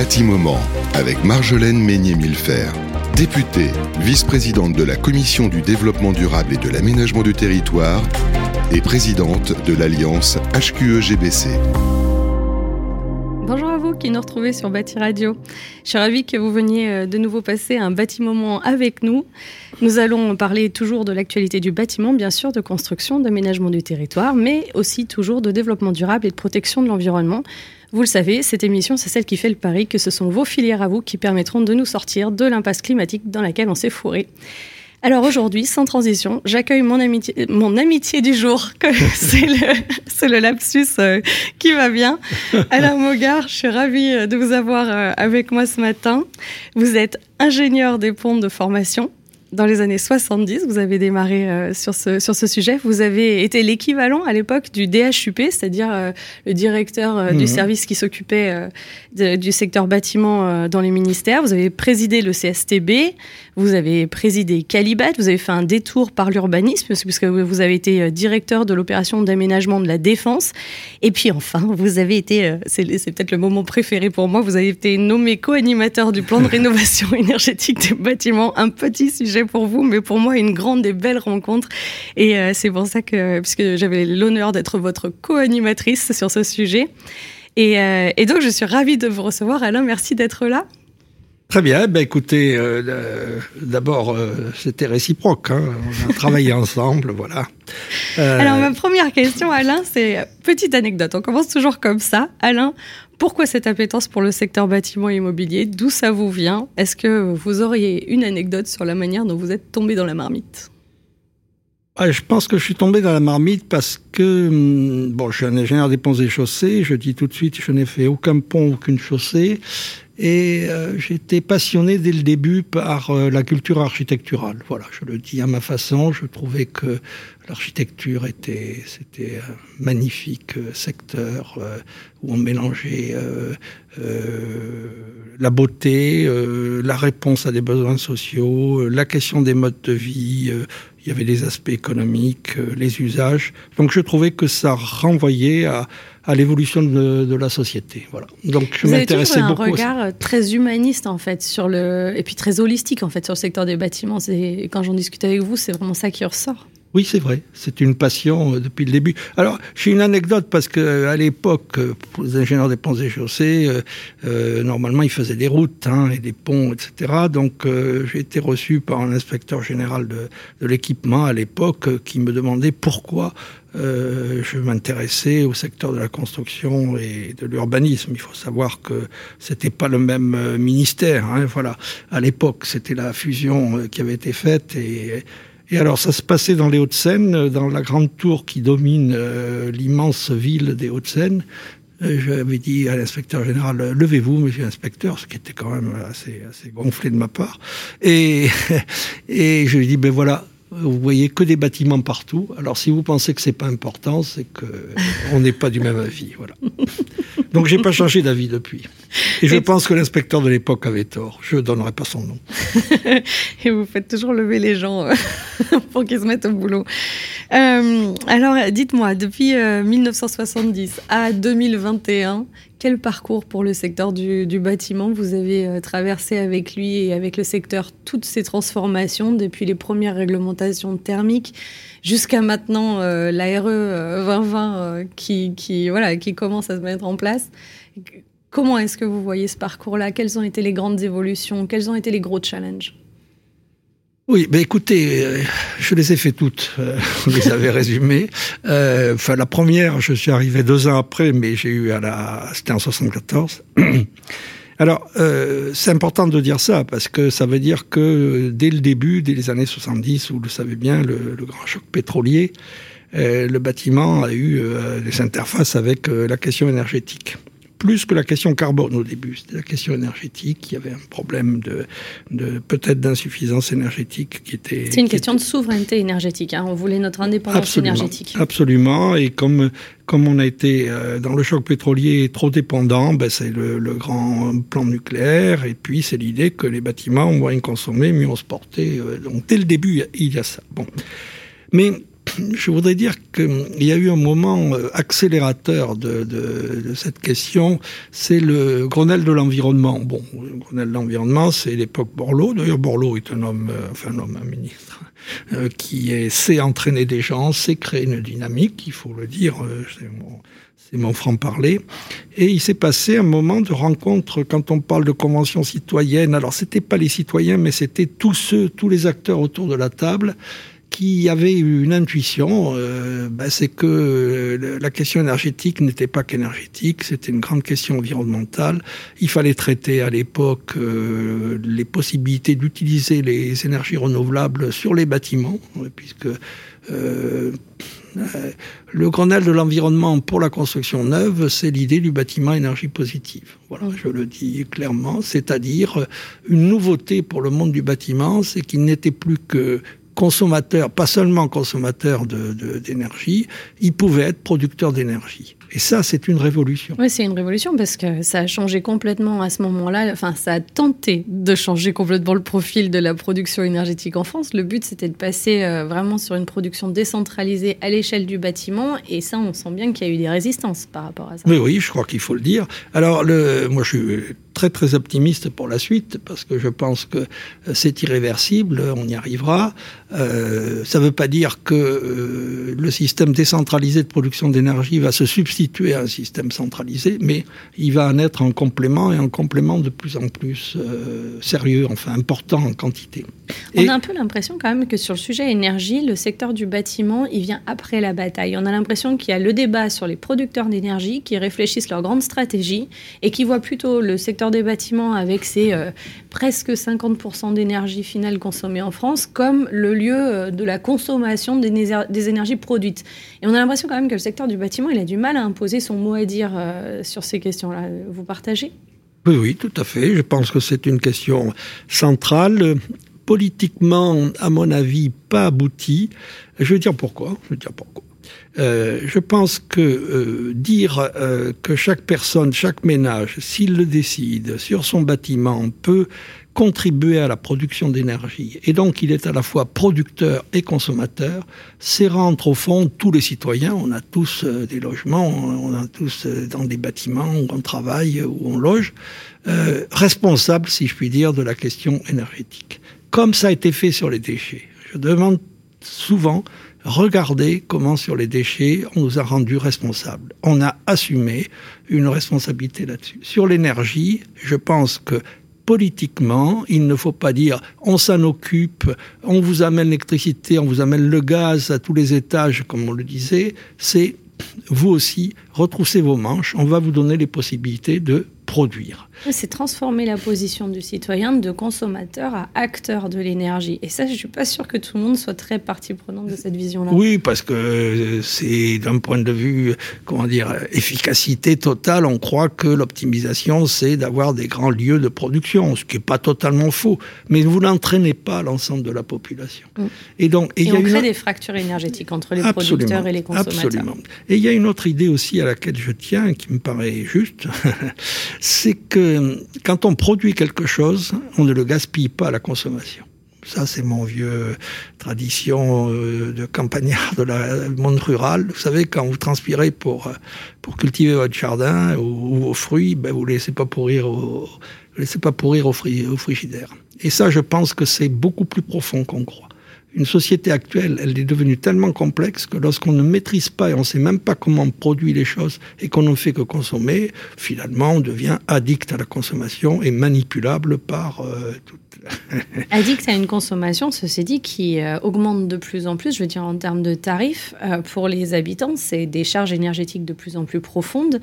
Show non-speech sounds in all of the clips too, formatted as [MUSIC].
Bâtiment avec Marjolaine Meignet-Millefer, députée, vice-présidente de la Commission du développement durable et de l'aménagement du territoire et présidente de l'Alliance HQE-GBC. Bonjour à vous qui nous retrouvez sur Bâti Radio. Je suis ravie que vous veniez euh, de nouveau passer un bâtiment avec nous. Nous allons parler toujours de l'actualité du bâtiment, bien sûr, de construction, d'aménagement du territoire, mais aussi toujours de développement durable et de protection de l'environnement. Vous le savez, cette émission, c'est celle qui fait le pari que ce sont vos filières à vous qui permettront de nous sortir de l'impasse climatique dans laquelle on s'est fourré. Alors aujourd'hui, sans transition, j'accueille mon amitié, mon amitié du jour. [LAUGHS] c'est le, le lapsus euh, qui va bien. Alain [LAUGHS] Mogard, je suis ravie euh, de vous avoir euh, avec moi ce matin. Vous êtes ingénieur des ponts de formation dans les années 70, vous avez démarré euh, sur, ce, sur ce sujet. Vous avez été l'équivalent à l'époque du DHUP, c'est-à-dire euh, le directeur euh, du mhm. service qui s'occupait du secteur bâtiment dans les ministères. Vous avez présidé le CSTB, vous avez présidé Calibat, vous avez fait un détour par l'urbanisme, puisque vous avez été directeur de l'opération d'aménagement de la défense. Et puis enfin, vous avez été, c'est peut-être le moment préféré pour moi, vous avez été nommé co-animateur du plan de [LAUGHS] rénovation énergétique des bâtiments, un petit sujet pour vous, mais pour moi une grande et belle rencontre. Et euh, c'est pour ça que, puisque j'avais l'honneur d'être votre co-animatrice sur ce sujet. Et, euh, et, donc je suis ravie de vous recevoir. Alain, merci d'être là. Très bien. Ben, écoutez, euh, d'abord, c'était réciproque. Hein. On a travaillé [LAUGHS] ensemble, voilà. Alors, ma première question, Alain, c'est petite anecdote. On commence toujours comme ça. Alain, pourquoi cette appétence pour le secteur bâtiment immobilier? D'où ça vous vient? Est-ce que vous auriez une anecdote sur la manière dont vous êtes tombé dans la marmite? Ah, je pense que je suis tombé dans la marmite parce que, hum, bon, je suis un ingénieur des ponts et chaussées, je dis tout de suite, je n'ai fait aucun pont, aucune chaussée, et euh, j'étais passionné dès le début par euh, la culture architecturale. Voilà, je le dis à ma façon. Je trouvais que l'architecture était, c'était un magnifique euh, secteur où on mélangeait la beauté, la réponse à des besoins sociaux, la question des modes de vie. Il y avait des aspects économiques, les usages. Donc je trouvais que ça renvoyait à à l'évolution de, la société. Voilà. Donc je m'intéressais beaucoup. un regard très humaniste en fait sur le et puis très holistique en fait sur le secteur des bâtiments. C'est quand j'en discute avec vous, c'est vraiment ça qui ressort. Oui, c'est vrai. C'est une passion euh, depuis le début. Alors, j'ai une anecdote parce que euh, à l'époque, euh, pour les ingénieurs des ponts et chaussées, normalement, ils faisaient des routes hein, et des ponts, etc. Donc, j'ai été reçu par un inspecteur général de, de l'équipement à l'époque qui me demandait pourquoi je m'intéressais au secteur de la construction et de l'urbanisme. Il faut savoir que c'était pas le même ministère. Hein, voilà, à l'époque, c'était la fusion qui avait été faite et et alors, ça se passait dans les Hauts-de-Seine, euh, dans la grande tour qui domine euh, l'immense ville des Hauts-de-Seine. Euh, j'avais dit à l'inspecteur général, levez-vous, monsieur l'inspecteur, ce qui était quand même assez, assez gonflé de ma part. Et, [LAUGHS] et je lui ai dit, ben voilà, vous voyez que des bâtiments partout. Alors si vous pensez que c'est pas important, c'est que [LAUGHS] on n'est pas du même avis, voilà. Donc j'ai pas changé d'avis depuis. Et je pense que l'inspecteur de l'époque avait tort. Je ne donnerai pas son nom. [LAUGHS] Et vous faites toujours lever les gens euh, [LAUGHS] pour qu'ils se mettent au boulot. Euh, alors dites-moi, depuis 1970 euh, à 2021, quel parcours pour le secteur du, bâtiment vous avez euh, traversé avec lui et avec le secteur toutes ces transformations depuis les premières réglementations thermiques jusqu'à maintenant euh, la RE 2020 euh, qui, qui, voilà, qui commence à se mettre en place. Comment est-ce que vous voyez ce parcours-là? Quelles ont été les grandes évolutions? Quels ont été les gros challenges? Oui, ben écoutez, euh, je les ai fait toutes. Euh, [LAUGHS] vous les avez résumées. Euh, la première, je suis arrivé deux ans après, mais j'ai eu à la, c'était en 74. [CLEARS THROAT] Alors, c'est important de dire ça parce que ça veut dire que dès le début, dès les années 70, vous le savez bien, le grand choc pétrolier, le bâtiment a eu des interfaces avec la question énergétique plus que la question carbone au début. C'était la question énergétique. Il y avait un problème de, de peut-être d'insuffisance énergétique qui était. C'est une question de souveraineté énergétique. Hein. On voulait notre indépendance énergétique. Absolument. Et comme comme on a été euh, dans le choc pétrolier trop dépendant, ben c'est le, le, grand plan nucléaire. Et puis c'est l'idée que les bâtiments, moins consommer, mieux on se portait. Euh, donc dès le début, il y a ça. Bon. Mais je voudrais dire qu'il y a eu un moment euh, accélérateur de, cette question, c'est le Grenelle de l'environnement. Bon, le Grenelle de l'environnement, c'est l'époque Borloo. D'ailleurs, Borloo est un homme, euh, enfin un homme, un ministre, euh, qui sait entraîner des gens, sait créer une dynamique, il faut le dire, c'est mon, c'est mon franc-parler. Et il s'est passé un moment de rencontre quand on parle de convention citoyenne. Alors, c'était pas les citoyens, mais c'était tous ceux, tous les acteurs autour de la table qui avait une intuition, euh, ben c'est que euh, la question énergétique n'était pas qu'énergétique, c'était une grande question environnementale. Il fallait traiter à l'époque euh, les possibilités d'utiliser les énergies renouvelables sur les bâtiments, puisque euh, le Grenelle de l'environnement pour la construction neuve, c'est l'idée du bâtiment énergie positive. Voilà, je le dis clairement, c'est-à-dire une nouveauté pour le monde du bâtiment, c'est qu'il n'était plus que consommateur, pas seulement consommateur d'énergie, de, il pouvait être producteur d'énergie. Et ça, c'est une révolution. Oui, c'est une révolution parce que ça a changé complètement à ce moment-là. Enfin, ça a tenté de changer complètement le profil de la production énergétique en France. Le but, c'était de passer euh, vraiment sur une production décentralisée à l'échelle du bâtiment. Et ça, on sent bien qu'il y a eu des résistances par rapport à ça. Mais oui, je crois qu'il faut le dire. Alors, le, moi, je suis très, très optimiste pour la suite parce que je pense que c'est irréversible. On y arrivera. Euh, ça ne veut pas dire que euh, le système décentralisé de production d'énergie va se substituer substituer à un système centralisé, mais il va en être un complément et un complément de plus en plus euh, sérieux, enfin important en quantité. On et... a un peu l'impression quand même que sur le sujet énergie, le secteur du bâtiment, il vient après la bataille. On a l'impression qu'il y a le débat sur les producteurs d'énergie qui réfléchissent leur grande stratégie et qui voient plutôt le secteur des bâtiments avec ses euh, presque 50% d'énergie finale consommée en France comme le lieu euh, de la consommation des, des énergies produites. Et on a l'impression quand même que le secteur du bâtiment, il a du mal à imposer son mot à dire euh, sur ces questions-là. Vous partagez? Oui, oui, tout à fait. Je pense que c'est une question centrale politiquement, à mon avis, pas aboutie. Je vais dire pourquoi. Je vais dire pourquoi. Euh, je pense que euh, dire euh, que chaque personne, chaque ménage, s'il le décide, sur son bâtiment, peut contribuer à la production d'énergie, et donc il est à la fois producteur et consommateur, c'est rendre au fond tous les citoyens, on a tous des logements, on a tous dans des bâtiments où on travaille, où on loge, responsables, si je puis dire, de la question énergétique. Comme ça a été fait sur les déchets. Je demande souvent regardez comment sur les déchets on nous a rendus responsables. On a assumé une responsabilité là-dessus. Sur l'énergie, je pense que politiquement, il ne faut pas dire on s'en occupe, on vous amène l'électricité, on vous amène le gaz à tous les étages, comme on le disait. C'est vous aussi, retroussez vos manches, on va vous donner les possibilités de produire. C'est transformer la position du citoyen de consommateur à acteur de l'énergie. Et ça, je ne suis pas sûr que tout le monde soit très partie prenante de cette vision-là. Oui, parce que c'est d'un point de vue, comment dire, efficacité totale, on croit que l'optimisation, c'est d'avoir des grands lieux de production, ce qui n'est pas totalement faux. Mais vous n'entraînez pas l'ensemble de la population. Mm. Et donc, et, et on crée une... des fractures énergétiques entre les absolument, producteurs et les consommateurs. Absolument. Et il y a une autre idée aussi à laquelle je tiens, qui me paraît juste, [LAUGHS] c'est que quand on produit quelque chose, on ne le gaspille pas à la consommation. Ça, c'est mon vieux tradition euh, de campagnard de la monde rural. Vous savez, quand vous transpirez pour, euh, pour cultiver votre jardin ou, vos fruits, ben, vous ne laissez pas pourrir au, laissez pas pourrir au frigidaire. Et ça, je pense que c'est beaucoup plus profond qu'on croit une société actuelle, elle est devenue tellement complexe que lorsqu'on ne maîtrise pas et on ne sait même pas comment on produit les choses et qu'on ne fait que consommer, finalement, on devient addict à la consommation et manipulable par euh, toute. [LAUGHS] addict à une consommation, ceci dit, qui euh, augmente de plus en plus, je veux dire en termes de tarifs, euh, pour les habitants, c'est des charges énergétiques de plus en plus profondes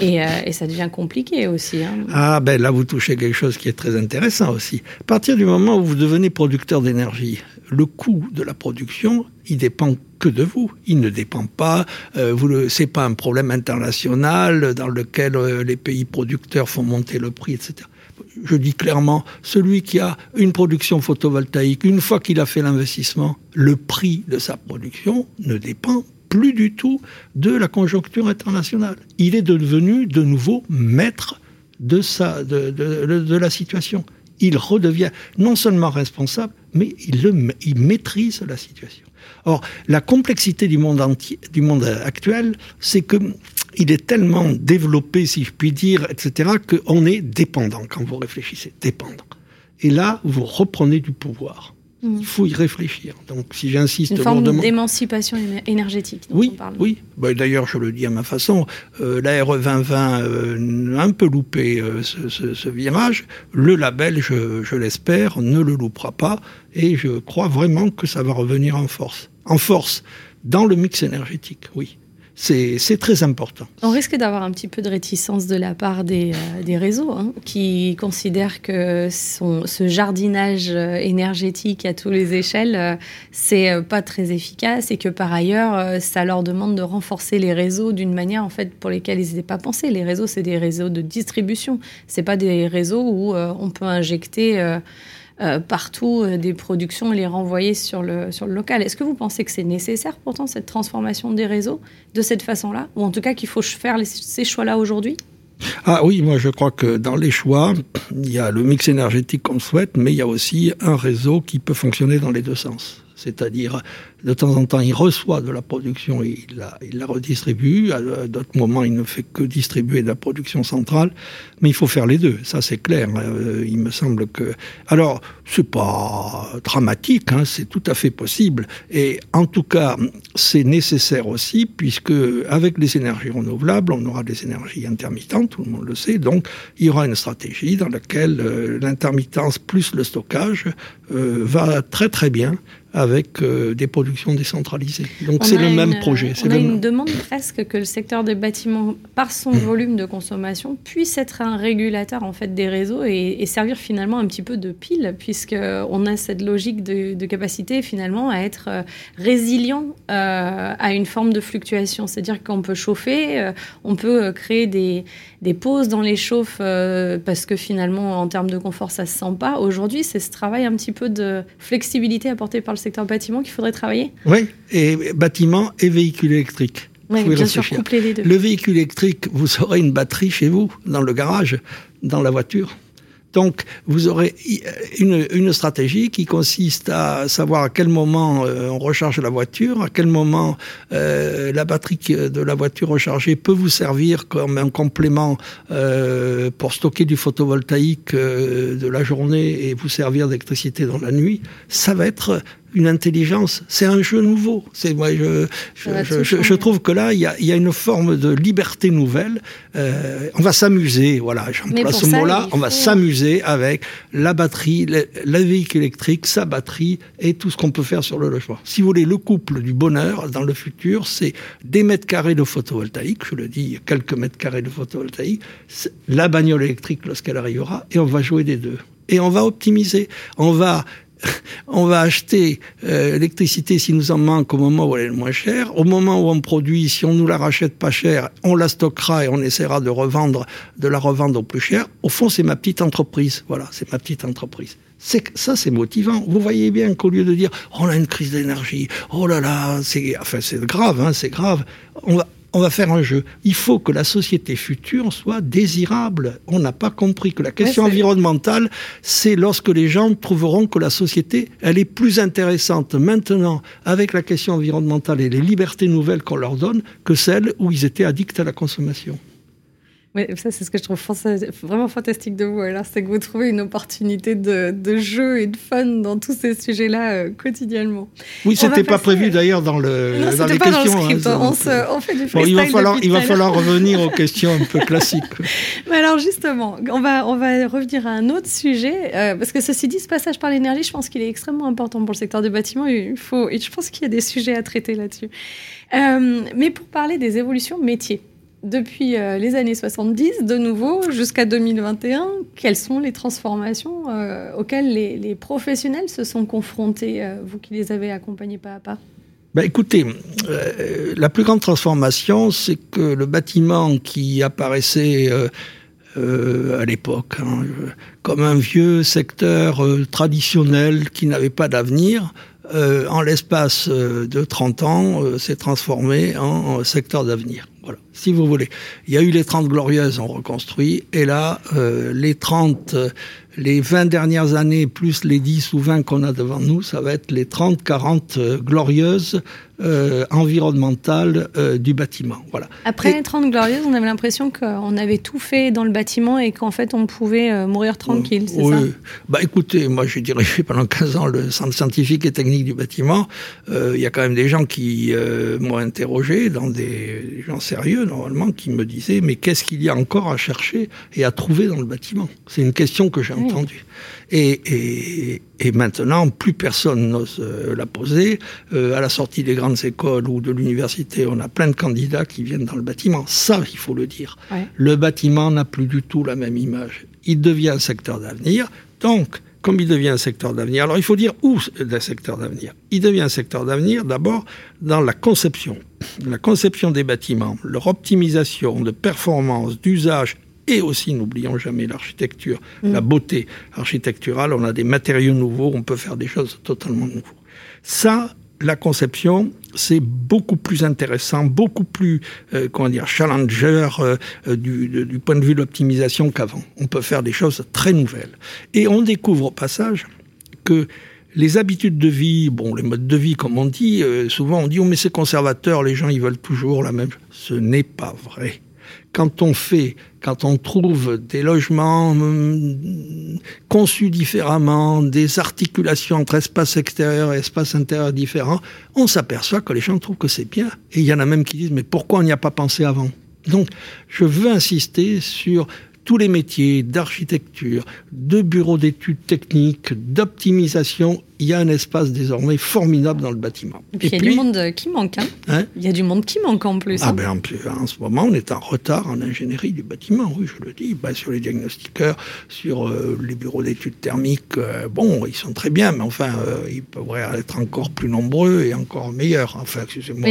et, euh, ça devient compliqué aussi. Hein. Ah ben là, vous touchez quelque chose qui est très intéressant aussi. À partir du moment où vous devenez producteur d'énergie, le coût de la production, il dépend que de vous. Il ne dépend pas, euh, c'est pas un problème international dans lequel les pays producteurs font monter le prix, etc. Je dis clairement, celui qui a une production photovoltaïque, une fois qu'il a fait l'investissement, le prix de sa production ne dépend plus du tout de la conjoncture internationale. Il est devenu de nouveau maître de, sa, de, de, la situation il redevient non seulement responsable, mais il, le, il maîtrise la situation. Or, la complexité du monde, entier, du monde actuel, c'est que il est tellement développé, si je puis dire, etc., qu'on est dépendant quand vous réfléchissez, dépendant. Et là, vous reprenez du pouvoir. Mm. Il faut y réfléchir. Donc, si j'insiste, une forme d'émancipation énergétique. oui, on parle. oui. Bah, D'ailleurs, je le dis à ma façon. Euh, la RE 2020 euh, a un peu loupé euh, ce, ce, ce, virage. Le label, je, je l'espère, ne le loupera pas, et je crois vraiment que ça va revenir en force. En force dans le mix énergétique, oui c'est très important. On risque d'avoir un petit peu de réticence de la part des, euh, réseaux hein, qui considèrent que ce jardinage euh, énergétique à toutes les échelles, euh, c'est pas très efficace et que par ailleurs, ça leur demande de renforcer les réseaux d'une manière en fait pour lesquelles ils n'étaient pas pensés. Les réseaux, c'est des réseaux de distribution, c'est pas des réseaux où on peut injecter euh, partout euh, des productions et les renvoyer sur le, sur le local. Est-ce que vous pensez que c'est nécessaire pourtant cette transformation des réseaux de cette façon-là? Ou en tout cas qu'il faut faire ces choix-là aujourd'hui? Ah oui, moi je crois que dans les choix, il y a le mix énergétique qu'on souhaite, mais il y a aussi un réseau qui peut fonctionner dans les deux sens. C'est-à-dire de temps en temps, il reçoit de la production et il la, redistribue. À d'autres moments, il ne fait que distribuer de la production centrale. Mais il faut faire les deux, ça c'est clair. Euh, il me semble que... Alors, c'est pas dramatique, hein, c'est tout à fait possible. Et en tout cas, c'est nécessaire aussi, puisque avec les énergies renouvelables, on aura des énergies intermittentes, tout le monde le sait. Donc, il y aura une stratégie dans laquelle euh, l'intermittence plus le stockage euh, va très très bien avec euh, des productions décentralisées. Donc c'est le même projet. On a une demande presque que le secteur des bâtiments, par son mmh. volume de consommation, puisse être un régulateur en fait des réseaux et, servir finalement un petit peu de pile, puisque on a cette logique de, capacité finalement à être euh, résilient euh, à une forme de fluctuation. C'est-à-dire qu'on peut chauffer, on peut créer des, des pauses dans les chauffes parce que finalement en termes de confort ça se sent pas. Aujourd'hui, c'est ce travail un petit peu de flexibilité apporté par le secteur bâtiment qu'il faudrait travailler Oui, et bâtiment et véhicule électrique. Oui, bien sûr, coupler les deux. Le véhicule électrique, vous aurez une batterie chez vous, dans le garage, dans la voiture. Donc, vous aurez une, une, stratégie qui consiste à savoir à quel moment euh, on recharge la voiture, à quel moment euh, la batterie de la voiture rechargée peut vous servir comme un complément euh, pour stocker du photovoltaïque euh, de la journée et vous servir d'électricité dans la nuit. Ça va être une intelligence. C'est un jeu nouveau. C'est moi, je, je, je, je, trouve que là, il y a, y a, une forme de liberté nouvelle. Euh, on va s'amuser, voilà, j'emploie ce mot-là. On va s'amuser avec la batterie, la, la, véhicule électrique, sa batterie et tout ce qu'on peut faire sur le logement. Si vous voulez, le couple du bonheur dans le futur, c'est des mètres carrés de photovoltaïque. Je le dis, quelques mètres carrés de photovoltaïque, la bagnole électrique lorsqu'elle arrivera, et on va jouer des deux et on va optimiser. On va [LAUGHS] on va acheter euh, l'électricité si nous en manque au moment où elle est le moins chère. Au moment où on produit, si on nous la rachète pas cher, on la stockera et on essaiera de revendre, de la revendre au plus cher. Au fond, c'est ma petite entreprise. Voilà, c'est ma petite entreprise. C'est ça, c'est motivant. Vous voyez bien qu'au lieu de dire on a une crise d'énergie, oh là là, c'est enfin c'est grave, hein, c'est grave. On va on va faire un jeu. Il faut que la société future soit désirable. On n'a pas compris que la question environnementale, c'est lorsque les gens trouveront que la société, elle est plus intéressante maintenant avec la question environnementale et les libertés nouvelles qu'on leur donne que celle où ils étaient addicts à la consommation. Oui, ça, c'est ce que je trouve vraiment fantastique de vous. Alors, c'est que vous trouvez une opportunité de, de, jeu et de fun dans tous ces sujets-là euh, quotidiennement. Oui, c'était pas prévu d'ailleurs dans, le, non, dans les pas questions. Dans le script. Hein, on, se, on, fait du bon, il va falloir, il va falloir revenir aux [LAUGHS] questions un peu classiques. Mais alors, justement, on va, on va revenir à un autre sujet. Euh, parce que ceci dit, ce passage par l'énergie, je pense qu'il est extrêmement important pour le secteur des bâtiments. Il faut, et je pense qu'il y a des sujets à traiter là-dessus. Euh, mais pour parler des évolutions métiers depuis euh, les années 70, de nouveau, jusqu'à 2021, quelles sont les transformations euh, auxquelles les, professionnels se sont confrontés, euh, vous qui les avez accompagnés pas à pas? Ben écoutez, la plus grande transformation, c'est que le bâtiment qui apparaissait à l'époque hein, comme un vieux secteur traditionnel qui n'avait pas d'avenir, en l'espace de 30 ans, s'est transformé en secteur d'avenir. Voilà. si vous voulez. Il y a eu les 30 glorieuses, on reconstruit, et là, euh, les 30, euh, les 20 dernières années, plus les 10 ou 20 qu'on a devant nous, ça va être les 30, 40 euh, glorieuses euh, environnementales euh, du bâtiment. Voilà. Après les 30 glorieuses, on avait l'impression qu'on avait tout fait dans le bâtiment et qu'en fait, on pouvait euh, mourir tranquille, c'est oui. ça? Bah écoutez, moi [LAUGHS] j'ai dirigé pendant 15 ans le centre scientifique et technique du bâtiment. Euh, Il y a quand même des gens qui m'ont interrogé, dans des, des gens sérieux normalement, qui me disaient mais qu'est-ce qu'il y a encore à chercher et à trouver dans le bâtiment? C'est une question que j'ai Oui. entendue. Et, et, et maintenant, plus personne n'ose euh, la poser. Euh, à la sortie des grandes écoles ou de l'université, on a plein de candidats qui viennent dans le bâtiment. Ça, il faut le dire. Ouais. Le bâtiment n'a plus du tout la même image. Il devient un secteur d'avenir. Donc, comme il devient un secteur d'avenir, alors il faut dire où c'est un secteur d'avenir. Il devient un secteur d'avenir d'abord dans la conception. La conception des bâtiments, leur optimisation de performance, d'usage et aussi, n'oublions jamais l'architecture, la beauté architecturale. On a des matériaux nouveaux, on peut faire des choses totalement nouveaux. Ça, la conception, c'est beaucoup plus intéressant, beaucoup plus, euh, comment dire, challenger euh, euh, du, de- du point de vue de l'optimisation qu'avant. On peut faire des choses très nouvelles. Et on découvre au passage que les habitudes de vie, bon, les modes de vie, comme on dit, euh, souvent on dit, oh, mais c'est conservateur, les gens, ils veulent toujours la même. Ce n'est pas vrai. Quand on fait, quand on trouve des logements hum, conçus différemment, des articulations entre espace extérieur et espace intérieur différents, on s'aperçoit que les gens trouvent que c'est bien. Et il y en a même qui disent, mais pourquoi on n'y a pas pensé avant? Donc, je veux insister sur tous les métiers d'architecture, de bureaux d'études techniques, d'optimisation, il y a un espace désormais formidable dans le bâtiment. Et puis, il y a du monde qui manque. Hein. hein, Il y a du monde qui manque en plus. ah hein. ben, en, plus, en ce moment, on est en retard en ingénierie du bâtiment, oui, je le dis. Ben, sur les diagnostiqueurs, sur euh, les bureaux d'études thermiques, euh, bon, ils sont très bien, mais enfin, euh, ils pourraient être encore plus nombreux et encore meilleurs. Enfin, excusez-moi.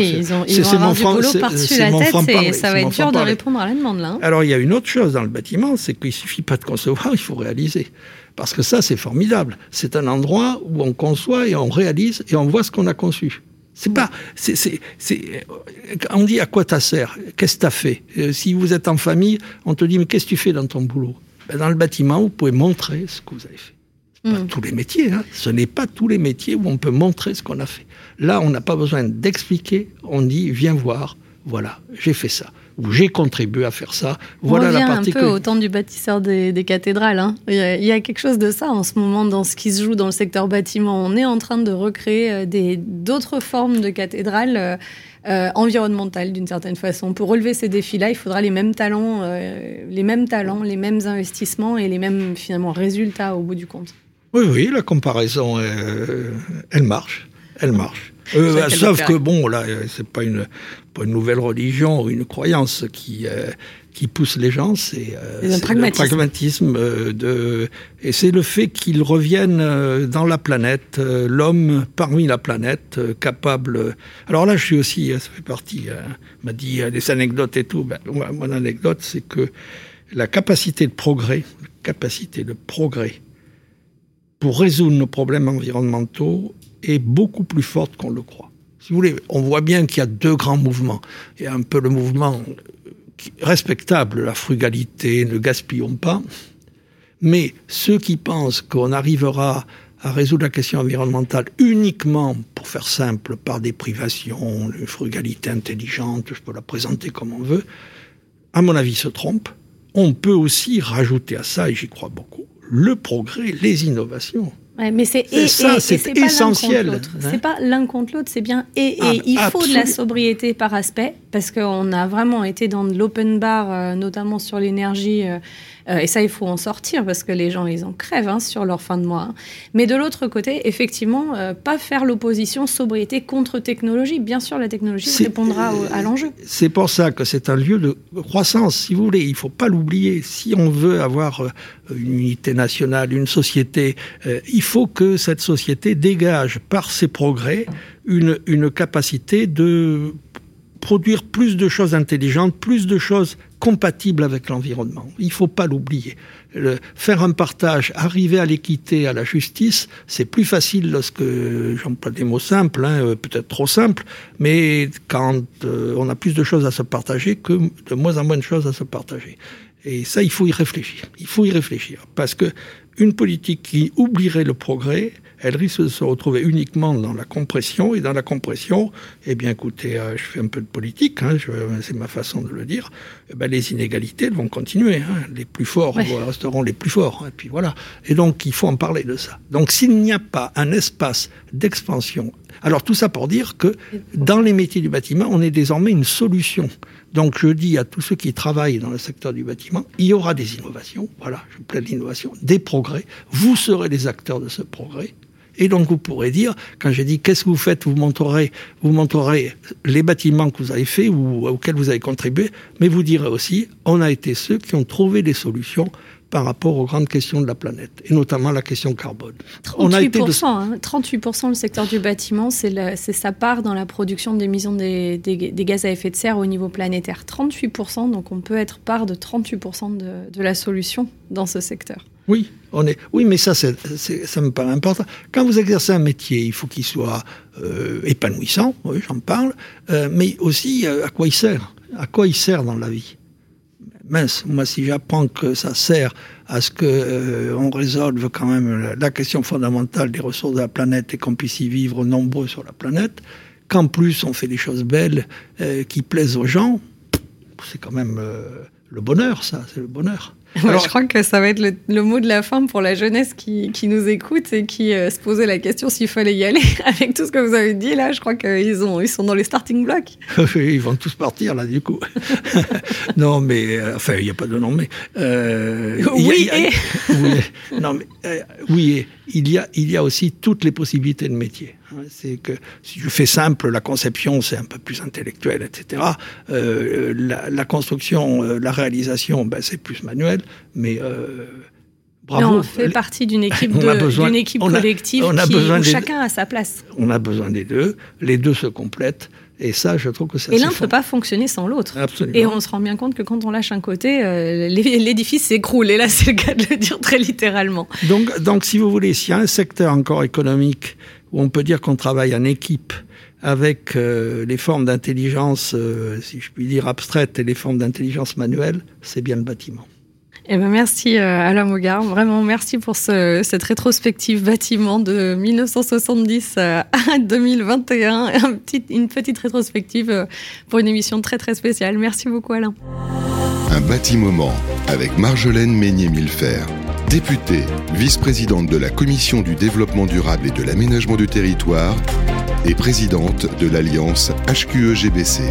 c'est- mon du fran- boulot c'est- par-dessus c'est la mon tête franc-parler, et ça va être dur de répondre à la demande là. Alors, il y a une autre chose dans le bâtiment, c'est qu'il suffit pas de concevoir, il faut réaliser. Parce que ça, c'est formidable. C'est un endroit où on conçoit et on réalise et on voit ce qu'on a conçu. C'est pas, c'est, on dit à quoi ça sert Qu'est-ce que t'as fait? Euh, Si vous êtes en famille, on te dit mais qu'est-ce que tu fais dans ton boulot? Ben, Dans le bâtiment, vous pouvez montrer ce que vous avez fait. C'est pas Mm. tous les métiers. Hein. Ce n'est pas tous les métiers où on peut montrer ce qu'on a fait. Là, on n'a pas besoin d'expliquer. On dit viens voir. Voilà, j'ai fait ça. Ou j'ai contribué à faire ça. Voilà on la revient partie un peu que- au temps du bâtisseur des, des cathédrales. hein. Il, y a, il y a quelque chose de ça en ce moment dans ce qui se joue dans le secteur bâtiment. On est en train de recréer euh, des- d'autres formes de cathédrales euh, euh, environnementales d'une certaine façon. Pour relever ces défis-là, il faudra les mêmes talents, euh, les mêmes talents, les mêmes investissements et les mêmes finalement résultats au bout du compte. Oui, oui, la comparaison, euh, elle marche. Elle marche. Euh, quel sauf que bon, là, euh, c'est pas une, pas une nouvelle religion ou une croyance qui, euh, qui pousse les gens, c'est euh, le pragmatisme. de, et c'est le fait qu'ils reviennent dans la planète, l'homme parmi la planète, capable. Alors là, je suis aussi, ça fait partie. m'a dit des anecdotes et tout. Ben, mon anecdote, c'est que la capacité de progrès, la capacité de progrès pour résoudre nos problèmes environnementaux est beaucoup plus forte qu'on le croit. Si vous voulez, on voit bien qu'il y a deux grands mouvements. Il y a un peu le mouvement respectable, la frugalité, ne gaspillons pas. Mais ceux qui pensent qu'on arrivera à résoudre la question environnementale uniquement, pour faire simple, par des privations, une frugalité intelligente, je peux la présenter comme on veut, à mon avis, se trompent. On peut aussi rajouter à ça, et j'y crois beaucoup, le progrès, les innovations. Ouais, mais c'est et, ça, et- et c'est essentiel, contre l'autre. hein. C'est pas l'un contre l'autre, c'est bien et, et Ah, il faut de la sobriété par aspect parce qu'on a vraiment été dans de l'open bar, euh, notamment sur l'énergie. euh, et ça, il faut en sortir parce que les gens, ils en crèvent hein, sur leur fin de mois. hein. Mais de l'autre côté, effectivement, euh, pas faire l'opposition sobriété contre technologie. Bien sûr, la technologie répondra au- à l'enjeu. C'est pour ça que c'est un lieu de croissance, si vous voulez. Il faut pas l'oublier. Si on veut avoir euh, une unité nationale, une société, euh, il faut que cette société dégage par ses progrès une, une capacité de produire plus de choses intelligentes, plus de choses compatibles avec l'environnement. Il ne faut pas l'oublier. faire un partage, arriver à l'équité, à la justice, c'est plus facile lorsque, j'emploie des mots simples, hein, euh, peut-être trop simples, mais quand euh, on a plus de choses à se partager que de moins en moins de choses à se partager. Et ça, il faut y réfléchir. Il faut y réfléchir. Parce que une politique qui oublierait le progrès, elle risque de se retrouver uniquement dans la compression. Et dans la compression, eh bien, écoutez, euh, je fais un peu de politique, hein, c'est ma façon de le dire. Eh ben, les inégalités vont continuer. Hein. Les plus forts resteront les plus forts. Et puis voilà. Et donc, il faut en parler de ça. Donc, s'il n'y a pas un espace d'expansion, alors tout ça pour dire que dans les métiers du bâtiment, on est désormais une solution. Donc je dis à tous ceux qui travaillent dans le secteur du bâtiment, il y aura des innovations, voilà, je plaide l'innovation, des progrès, vous serez les acteurs de ce progrès. Et donc vous pourrez dire, quand j'ai dit qu'est-ce que vous faites, vous montrerez, vous montrerez les bâtiments que vous avez faits ou auxquels vous avez contribué, mais vous direz aussi, on a été ceux qui ont trouvé des solutions par rapport aux grandes questions de la planète, et notamment la question carbone. 38%, On a été 38% hein. le secteur du bâtiment, c'est sa part dans la production d'émissions des, des, gaz à effet de serre au niveau planétaire. 38%, donc on peut être part de 38% de, de la solution dans ce secteur. Oui, on est, oui, mais ça, ça me paraît important. Quand vous exercez un métier, il faut qu'il soit euh, épanouissant, oui, j'en parle, euh, mais aussi euh, à quoi il sert? À quoi il sert dans la vie? Mince, moi si j'apprends que ça sert à ce que euh, résolve quand même la question fondamentale des ressources de la planète et qu'on puisse y vivre nombreux sur la planète, qu'en plus on fait des choses belles euh, qui plaisent aux gens, c'est quand même euh, le bonheur, ça, c'est le bonheur. [LAUGHS] je crois que ça va être le, mot de la fin pour la jeunesse qui, qui nous écoute et qui euh, se posait la question s'il fallait y aller. [LAUGHS] Avec tout ce que vous avez dit là, je crois qu'ils ont, ils sont dans les starting blocks. [LAUGHS] ils vont tous partir là, du coup. non, mais euh, enfin, il n'y a pas de nom, mais euh, oui, et... oui, non, mais oui, il y a, il y a aussi toutes les possibilités de métier. C'est que si je fais simple, la conception c'est un peu plus intellectuel, etc. la, la, construction, la réalisation, ben, c'est plus manuel mais euh, bravo. on fait partie d'une [LAUGHS] équipe, d'une équipe collective on a, qui, où chacun a sa place. On a besoin des deux, les deux se complètent. Et ça, je trouve que c'est. Et l'un ne peut pas fonctionner sans l'autre. Et on se rend bien compte que quand on lâche un côté, euh, l'édifice s'écroule. Et là, [LAUGHS] c'est le cas de le dire très littéralement. Donc, donc, si vous voulez, s'il y a un secteur encore économique où on peut dire qu'on travaille en équipe, avec euh, les formes d'intelligence, si je puis dire, abstraites et les formes d'intelligence manuelle, c'est bien le bâtiment. Eh ben merci euh, Alain Mogard, vraiment merci pour ce, cette rétrospective bâtiment de 1970 à 2021, un petit, une petite rétrospective euh, pour une émission très très spéciale. Merci beaucoup Alain. Un bâtiment avec Marjolaine Meignet-Millefer, députée, vice-présidente de la Commission du développement durable et de l'aménagement du territoire et présidente de l'Alliance HQE-GBC.